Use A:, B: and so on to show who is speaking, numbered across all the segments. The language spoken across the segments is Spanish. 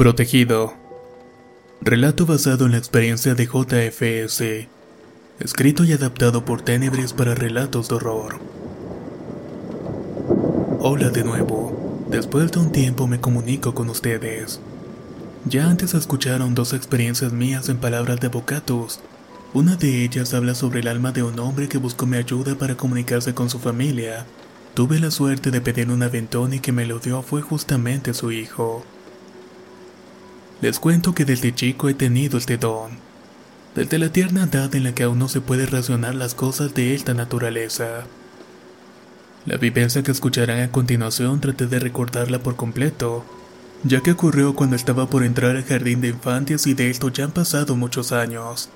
A: Protegido. Relato basado en la experiencia de JFS. Escrito y adaptado por Tenebris para relatos de horror. Hola de nuevo. Después de un tiempo me comunico con ustedes. Ya antes escucharon dos experiencias mías en palabras de Bocatus. Una de ellas habla sobre el alma de un hombre que buscó mi ayuda para comunicarse con su familia. Tuve la suerte de pedir un aventón y que me lo dio fue justamente su hijo. Les cuento que desde chico he tenido este don. Desde la tierna edad en la que aún no se puede razonar las cosas de esta naturaleza. La vivencia que escucharán a continuación traté de recordarla por completo, ya que ocurrió cuando estaba por entrar al jardín de infantes y de esto ya han pasado muchos años.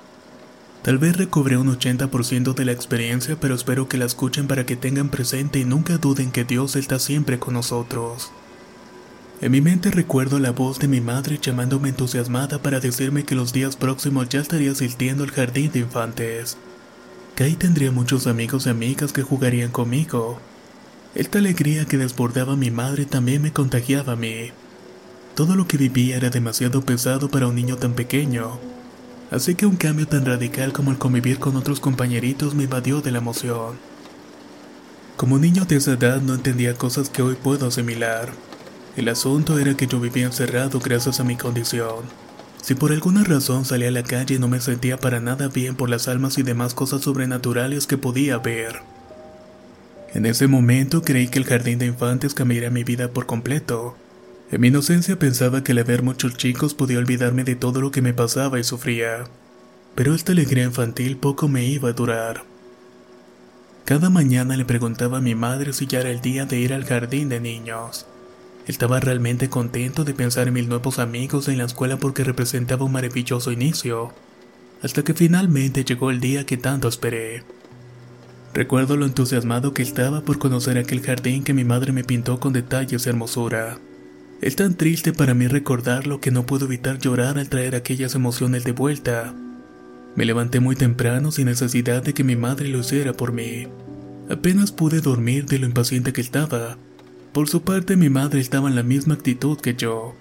A: Tal vez recobré un 80% de la experiencia, pero espero que la escuchen para que tengan presente y nunca duden que Dios está siempre con nosotros. En mi mente recuerdo la voz de mi madre llamándome entusiasmada para decirme que los días próximos ya estaría asistiendo al jardín de infantes. Que ahí tendría muchos amigos y amigas que jugarían conmigo. Esta alegría que desbordaba mi madre también me contagiaba a mí. Todo lo que vivía era demasiado pesado para un niño tan pequeño. Así que un cambio tan radical como el convivir con otros compañeritos me invadió de la emoción. Como niño de esa edad no entendía cosas que hoy puedo asimilar. El asunto era que yo vivía encerrado gracias a mi condición. Si por alguna razón salía a la calle no me sentía para nada bien por las almas y demás cosas sobrenaturales que podía ver. En ese momento creí que el jardín de infantes cambiaría mi vida por completo. En mi inocencia pensaba que al ver muchos chicos podía olvidarme de todo lo que me pasaba y sufría. Pero esta alegría infantil poco me iba a durar. Cada mañana le preguntaba a mi madre si ya era el día de ir al jardín de niños. Estaba realmente contento de pensar en mis nuevos amigos en la escuela porque representaba un maravilloso inicio, hasta que finalmente llegó el día que tanto esperé. Recuerdo lo entusiasmado que estaba por conocer aquel jardín que mi madre me pintó con detalles y hermosura. Es tan triste para mí recordarlo que no puedo evitar llorar al traer aquellas emociones de vuelta. Me levanté muy temprano sin necesidad de que mi madre lo hiciera por mí. Apenas pude dormir de lo impaciente que estaba. Por su parte, mi madre estaba en la misma actitud que yo.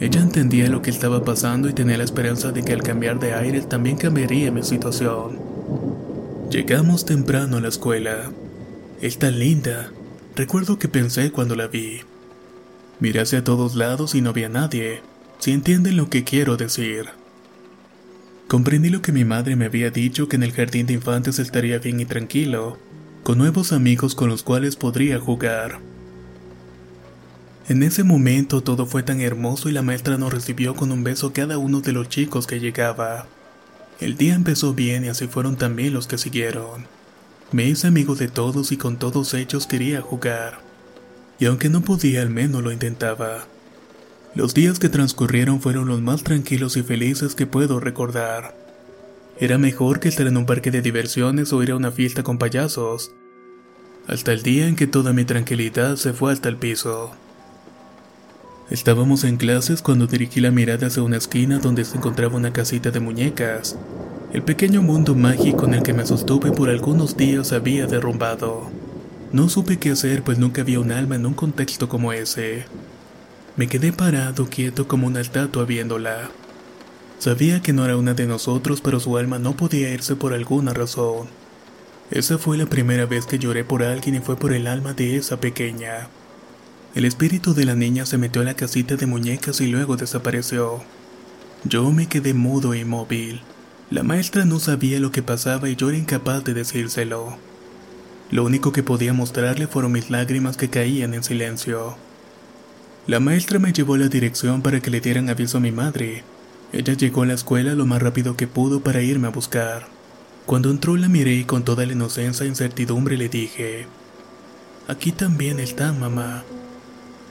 A: Ella entendía lo que estaba pasando y tenía la esperanza de que al cambiar de aire también cambiaría mi situación. Llegamos temprano a la escuela. Es tan linda. Recuerdo que pensé cuando la vi. Miré hacia todos lados y no había nadie. Si entienden lo que quiero decir. Comprendí lo que mi madre me había dicho que en el jardín de infantes estaría bien y tranquilo, con nuevos amigos con los cuales podría jugar. En ese momento todo fue tan hermoso y la maestra nos recibió con un beso cada uno de los chicos que llegaba. El día empezó bien y así fueron también los que siguieron. Me hice amigo de todos y con todos ellos quería jugar. Y aunque no podía, al menos lo intentaba. Los días que transcurrieron fueron los más tranquilos y felices que puedo recordar. Era mejor que estar en un parque de diversiones o ir a una fiesta con payasos. Hasta el día en que toda mi tranquilidad se fue hasta el piso. Estábamos en clases cuando dirigí la mirada hacia una esquina donde se encontraba una casita de muñecas. El pequeño mundo mágico en el que me sostuve por algunos días había derrumbado. No supe qué hacer pues nunca había un alma en un contexto como ese. Me quedé parado quieto como una estatua viéndola. Sabía que no era una de nosotros, pero su alma no podía irse por alguna razón. Esa fue la primera vez que lloré por alguien y fue por el alma de esa pequeña. El espíritu de la niña se metió a la casita de muñecas y luego desapareció. Yo me quedé mudo e inmóvil. La maestra no sabía lo que pasaba y yo era incapaz de decírselo. Lo único que podía mostrarle fueron mis lágrimas que caían en silencio. La maestra me llevó la dirección para que le dieran aviso a mi madre. Ella llegó a la escuela lo más rápido que pudo para irme a buscar. Cuando entró la miré y con toda la inocencia e incertidumbre le dije, Aquí también está mamá.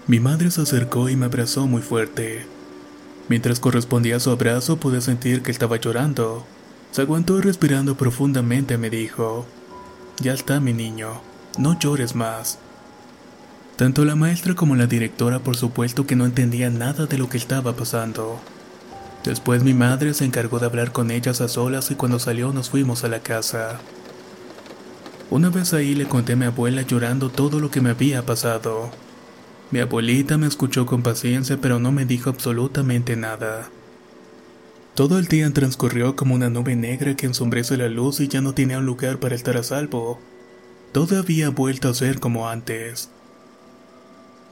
A: Mi madre se acercó y me abrazó muy fuerte. Mientras correspondía a su abrazo pude sentir que estaba llorando. Se aguantó respirando profundamente me dijo, Ya está mi niño, no llores más. Tanto la maestra como la directora por supuesto que no entendían nada de lo que estaba pasando. Después mi madre se encargó de hablar con ellas a solas y cuando salió nos fuimos a la casa. Una vez ahí le conté a mi abuela llorando todo lo que me había pasado. Mi abuelita me escuchó con paciencia pero no me dijo absolutamente nada. Todo el día transcurrió como una nube negra que ensombrece la luz y ya no tenía un lugar para estar a salvo. Todo había vuelto a ser como antes.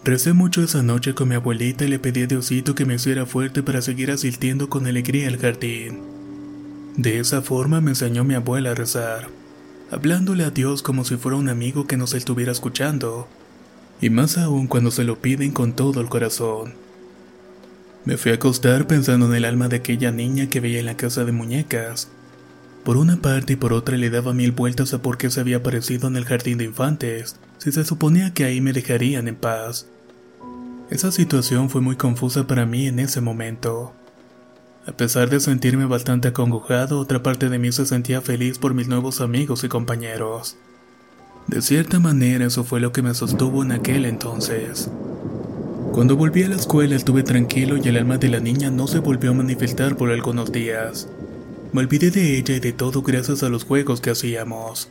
A: Recé mucho esa noche con mi abuelita y le pedí a Diosito que me hiciera fuerte para seguir asistiendo con alegría al jardín. De esa forma me enseñó mi abuela a rezar, hablándole a Dios como si fuera un amigo que nos estuviera escuchando, y más aún cuando se lo piden con todo el corazón. Me fui a acostar pensando en el alma de aquella niña que veía en la casa de muñecas. Por una parte y por otra le daba mil vueltas a por qué se había aparecido en el jardín de infantes, si se suponía que ahí me dejarían en paz. Esa situación fue muy confusa para mí en ese momento. A pesar de sentirme bastante acongojado, otra parte de mí se sentía feliz por mis nuevos amigos y compañeros. De cierta manera eso fue lo que me sostuvo en aquel entonces. Cuando volví a la escuela estuve tranquilo y el alma de la niña no se volvió a manifestar por algunos días. Me olvidé de ella y de todo gracias a los juegos que hacíamos.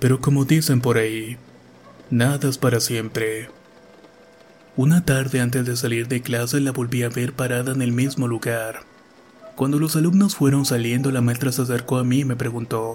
A: Pero como dicen por ahí, nada es para siempre. Una tarde antes de salir de clase la volví a ver parada en el mismo lugar. Cuando los alumnos fueron saliendo, la maestra se acercó a mí y me preguntó,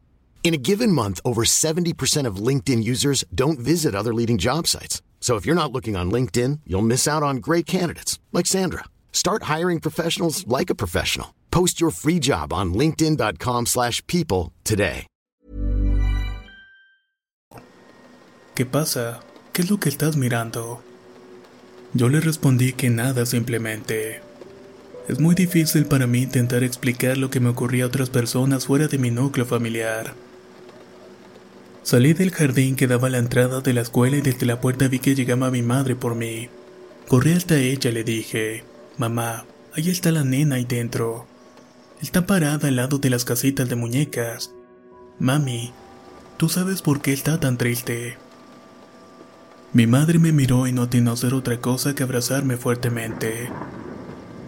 B: In a given month, over 70% of LinkedIn users don't visit other leading job sites. So if you're not looking on LinkedIn, you'll miss out on great candidates like Sandra. Start hiring professionals like a professional. Post your free job on linkedin.com/people today.
A: ¿Qué pasa? ¿Qué es lo que estás mirando? Yo le respondí que nada simplemente. Es muy difícil para mí intentar explicar lo que me ocurría a otras personas fuera de mi núcleo familiar. Salí del jardín que daba a la entrada de la escuela y desde la puerta vi que llegaba mi madre por mí. Corrí hasta ella y le dije, Mamá, ahí está la nena ahí dentro. Está parada al lado de las casitas de muñecas. Mami, ¿tú sabes por qué está tan triste? Mi madre me miró y no atinó a hacer otra cosa que abrazarme fuertemente.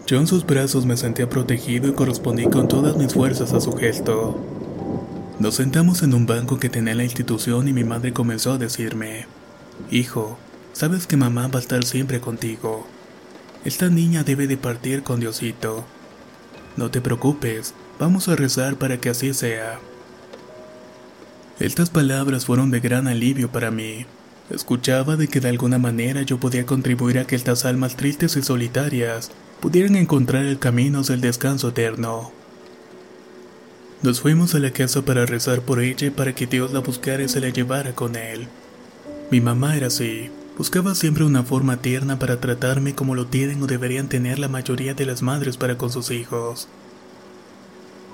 A: Yo en sus brazos me sentía protegido y correspondí con todas mis fuerzas a su gesto. Nos sentamos en un banco que tenía la institución y mi madre comenzó a decirme, Hijo, sabes que mamá va a estar siempre contigo. Esta niña debe de partir con Diosito. No te preocupes, vamos a rezar para que así sea. Estas palabras fueron de gran alivio para mí. Escuchaba de que de alguna manera yo podía contribuir a que estas almas tristes y solitarias pudieran encontrar el camino hacia el descanso eterno. Nos fuimos a la casa para rezar por ella para que Dios la buscara y se la llevara con él. Mi mamá era así, buscaba siempre una forma tierna para tratarme como lo tienen o deberían tener la mayoría de las madres para con sus hijos.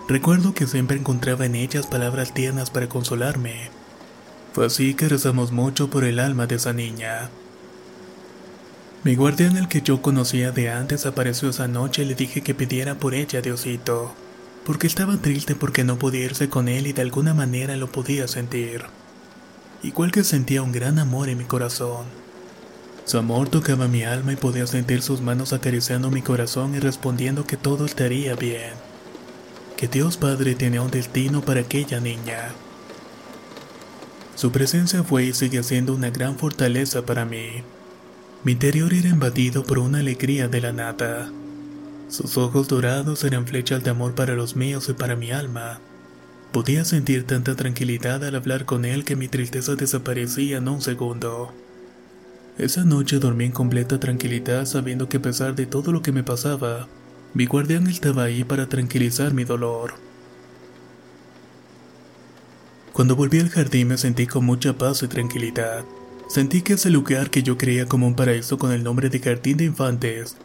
A: Recuerdo que siempre encontraba en ellas palabras tiernas para consolarme. Fue así que rezamos mucho por el alma de esa niña. Mi guardián, el que yo conocía de antes, apareció esa noche y le dije que pidiera por ella, Diosito, porque estaba triste porque no podía irse con él y de alguna manera lo podía sentir. Igual que sentía un gran amor en mi corazón. Su amor tocaba mi alma y podía sentir sus manos acariciando mi corazón y respondiendo que todo estaría bien. Que Dios Padre tenía un destino para aquella niña. Su presencia fue y sigue siendo una gran fortaleza para mí. Mi interior era invadido por una alegría de la nada. Sus ojos dorados eran flechas de amor para los míos y para mi alma. Podía sentir tanta tranquilidad al hablar con él que mi tristeza desaparecía en un segundo. Esa noche dormí en completa tranquilidad sabiendo que a pesar de todo lo que me pasaba, mi guardián estaba ahí para tranquilizar mi dolor. Cuando volví al jardín me sentí con mucha paz y tranquilidad. Sentí que ese lugar que yo creía como un paraíso con el nombre de Jardín de Infantes,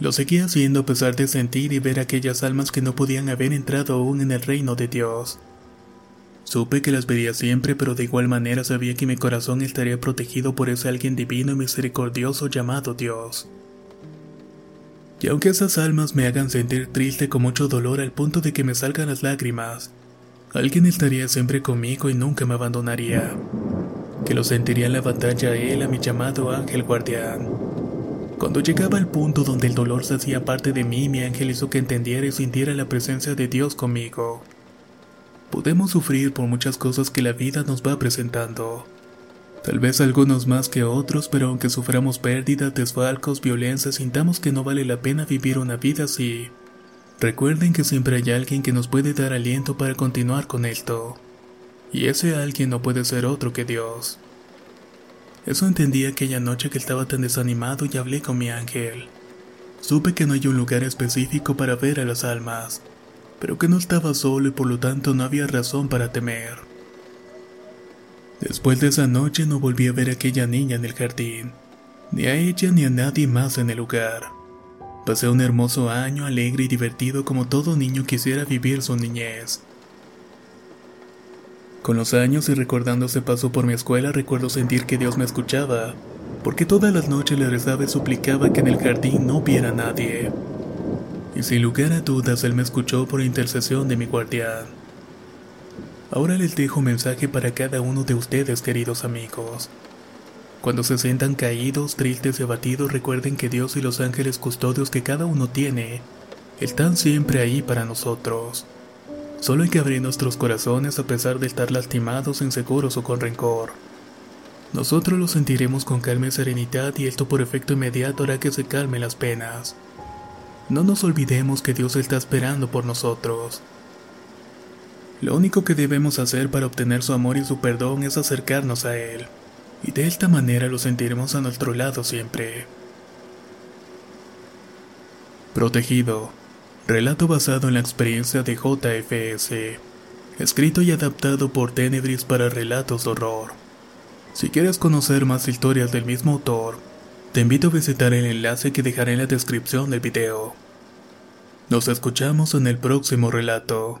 A: lo seguía haciendo a pesar de sentir y ver aquellas almas que no podían haber entrado aún en el reino de Dios. Supe que las vería siempre, pero de igual manera sabía que mi corazón estaría protegido por ese alguien divino y misericordioso llamado Dios. Y aunque esas almas me hagan sentir triste con mucho dolor al punto de que me salgan las lágrimas, alguien estaría siempre conmigo y nunca me abandonaría que lo sentiría en la batalla él, a mi llamado ángel guardián. Cuando llegaba al punto donde el dolor se hacía parte de mí, mi ángel hizo que entendiera y sintiera la presencia de Dios conmigo. Podemos sufrir por muchas cosas que la vida nos va presentando. Tal vez algunos más que otros, pero aunque suframos pérdidas, desfalcos, violencia, sintamos que no vale la pena vivir una vida así. Recuerden que siempre hay alguien que nos puede dar aliento para continuar con esto. Y ese alguien no puede ser otro que Dios. Eso entendí aquella noche que estaba tan desanimado y hablé con mi ángel. Supe que no hay un lugar específico para ver a las almas, pero que no estaba solo y por lo tanto no había razón para temer. Después de esa noche no volví a ver a aquella niña en el jardín, ni a ella ni a nadie más en el lugar. Pasé un hermoso año alegre y divertido como todo niño quisiera vivir su niñez. Con los años y recordando ese paso por mi escuela, recuerdo sentir que Dios me escuchaba, porque todas las noches le rezaba y suplicaba que en el jardín no viera a nadie. Y sin lugar a dudas, Él me escuchó por intercesión de mi guardián. Ahora les dejo un mensaje para cada uno de ustedes, queridos amigos. Cuando se sientan caídos, tristes y abatidos, recuerden que Dios y los ángeles custodios que cada uno tiene están siempre ahí para nosotros. Solo hay que abrir nuestros corazones a pesar de estar lastimados, inseguros o con rencor. Nosotros lo sentiremos con calma y serenidad y esto por efecto inmediato hará que se calmen las penas. No nos olvidemos que Dios está esperando por nosotros. Lo único que debemos hacer para obtener su amor y su perdón es acercarnos a Él, y de esta manera lo sentiremos a nuestro lado siempre. Protegido. Relato basado en la experiencia de JFS. Escrito y adaptado por Tenebris para relatos de horror. Si quieres conocer más historias del mismo autor, te invito a visitar el enlace que dejaré en la descripción del video. Nos escuchamos en el próximo relato.